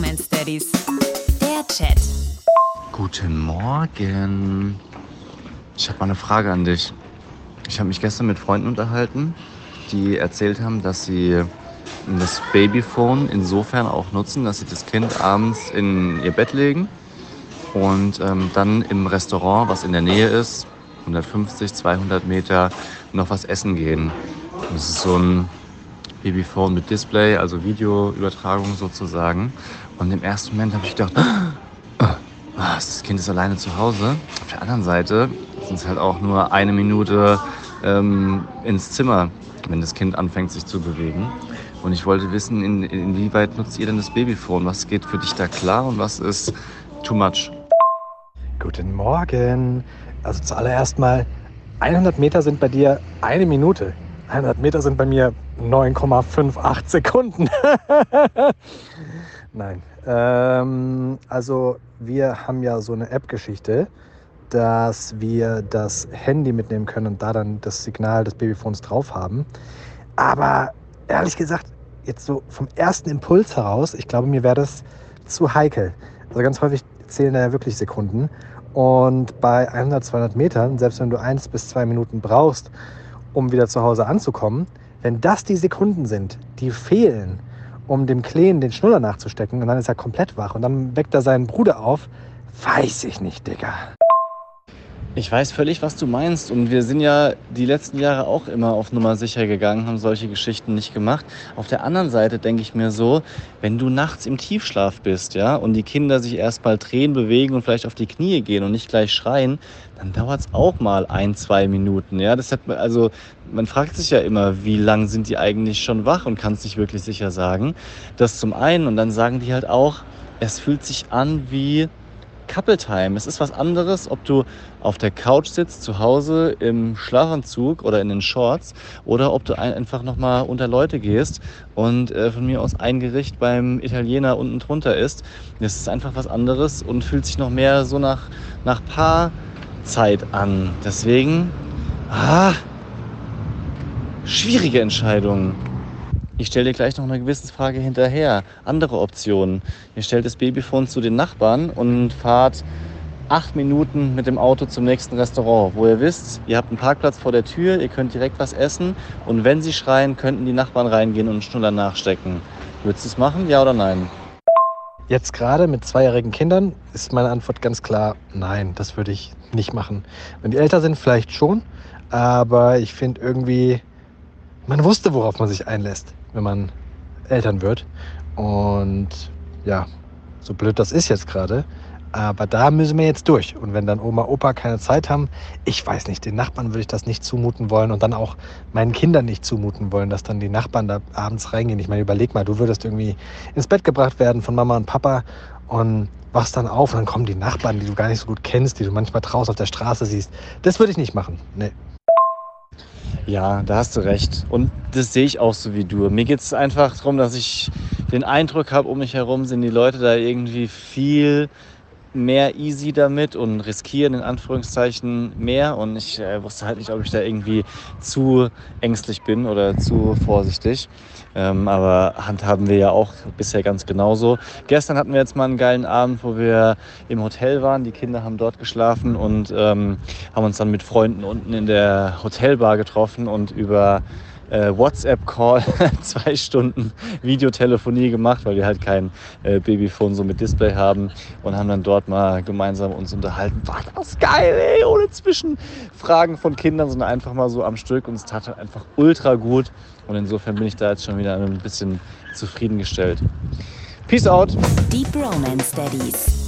Bromance Daddies. Der Chat. Guten Morgen. Ich habe mal eine Frage an dich. Ich habe mich gestern mit Freunden unterhalten, die erzählt haben, dass sie das Babyphone insofern auch nutzen, dass sie das Kind abends in ihr Bett legen und ähm, dann im Restaurant, was in der Nähe ist, 150, 200 Meter, noch was essen gehen. Das ist so ein Babyphone mit Display, also Videoübertragung sozusagen. Und im ersten Moment habe ich gedacht, ah, das Kind ist alleine zu Hause. Auf der anderen Seite sind es halt auch nur eine Minute ähm, ins Zimmer, wenn das Kind anfängt sich zu bewegen. Und ich wollte wissen, in, inwieweit nutzt ihr denn das Babyphone? Was geht für dich da klar und was ist too much? Guten Morgen. Also zuallererst mal, 100 Meter sind bei dir eine Minute. 100 Meter sind bei mir 9,58 Sekunden. Nein. Ähm, also wir haben ja so eine App-Geschichte, dass wir das Handy mitnehmen können und da dann das Signal des Babyphones drauf haben. Aber ehrlich gesagt, jetzt so vom ersten Impuls heraus, ich glaube, mir wäre das zu heikel. Also ganz häufig zählen da ja wirklich Sekunden. Und bei 100, 200 Metern, selbst wenn du eins bis zwei Minuten brauchst, um wieder zu Hause anzukommen, wenn das die Sekunden sind, die fehlen, um dem Kleen den Schnuller nachzustecken, und dann ist er komplett wach und dann weckt er seinen Bruder auf, weiß ich nicht, Digga. Ich weiß völlig, was du meinst. Und wir sind ja die letzten Jahre auch immer auf Nummer sicher gegangen, haben solche Geschichten nicht gemacht. Auf der anderen Seite denke ich mir so, wenn du nachts im Tiefschlaf bist, ja, und die Kinder sich erstmal drehen, bewegen und vielleicht auf die Knie gehen und nicht gleich schreien, dann dauert es auch mal ein, zwei Minuten. Ja, das hat man, also man fragt sich ja immer, wie lang sind die eigentlich schon wach und kann es nicht wirklich sicher sagen. Das zum einen. Und dann sagen die halt auch, es fühlt sich an wie Couple Time. Es ist was anderes, ob du auf der Couch sitzt, zu Hause im Schlafanzug oder in den Shorts oder ob du einfach nochmal unter Leute gehst und äh, von mir aus ein Gericht beim Italiener unten drunter isst. Das ist einfach was anderes und fühlt sich noch mehr so nach, nach Paarzeit an. Deswegen, ah, schwierige Entscheidung. Ich stelle dir gleich noch eine Gewissensfrage hinterher. Andere Optionen. Ihr stellt das Babyphone zu den Nachbarn und fahrt acht Minuten mit dem Auto zum nächsten Restaurant, wo ihr wisst, ihr habt einen Parkplatz vor der Tür, ihr könnt direkt was essen und wenn sie schreien, könnten die Nachbarn reingehen und einen Schnuller nachstecken. Würdest du es machen, ja oder nein? Jetzt gerade mit zweijährigen Kindern ist meine Antwort ganz klar, nein, das würde ich nicht machen. Wenn die älter sind, vielleicht schon, aber ich finde irgendwie, man wusste, worauf man sich einlässt wenn man Eltern wird. Und ja, so blöd das ist jetzt gerade. Aber da müssen wir jetzt durch. Und wenn dann Oma, Opa keine Zeit haben, ich weiß nicht, den Nachbarn würde ich das nicht zumuten wollen und dann auch meinen Kindern nicht zumuten wollen, dass dann die Nachbarn da abends reingehen. Ich meine, überleg mal, du würdest irgendwie ins Bett gebracht werden von Mama und Papa und wachst dann auf und dann kommen die Nachbarn, die du gar nicht so gut kennst, die du manchmal draußen auf der Straße siehst. Das würde ich nicht machen. Nee. Ja, da hast du recht. Und das sehe ich auch so wie du. Mir geht es einfach darum, dass ich den Eindruck habe, um mich herum sind die Leute da irgendwie viel mehr easy damit und riskieren in Anführungszeichen mehr. Und ich äh, wusste halt nicht, ob ich da irgendwie zu ängstlich bin oder zu vorsichtig. Ähm, aber handhaben wir ja auch bisher ganz genauso. Gestern hatten wir jetzt mal einen geilen Abend, wo wir im Hotel waren. Die Kinder haben dort geschlafen und ähm, haben uns dann mit Freunden unten in der Hotelbar getroffen und über äh, WhatsApp-Call, zwei Stunden Videotelefonie gemacht, weil wir halt kein äh, Babyphone so mit Display haben und haben dann dort mal gemeinsam uns unterhalten. War das geil, ey, ohne Zwischenfragen von Kindern, sondern einfach mal so am Stück und es tat halt einfach ultra gut und insofern bin ich da jetzt schon wieder ein bisschen zufriedengestellt. Peace out. Deep Romance Daddies.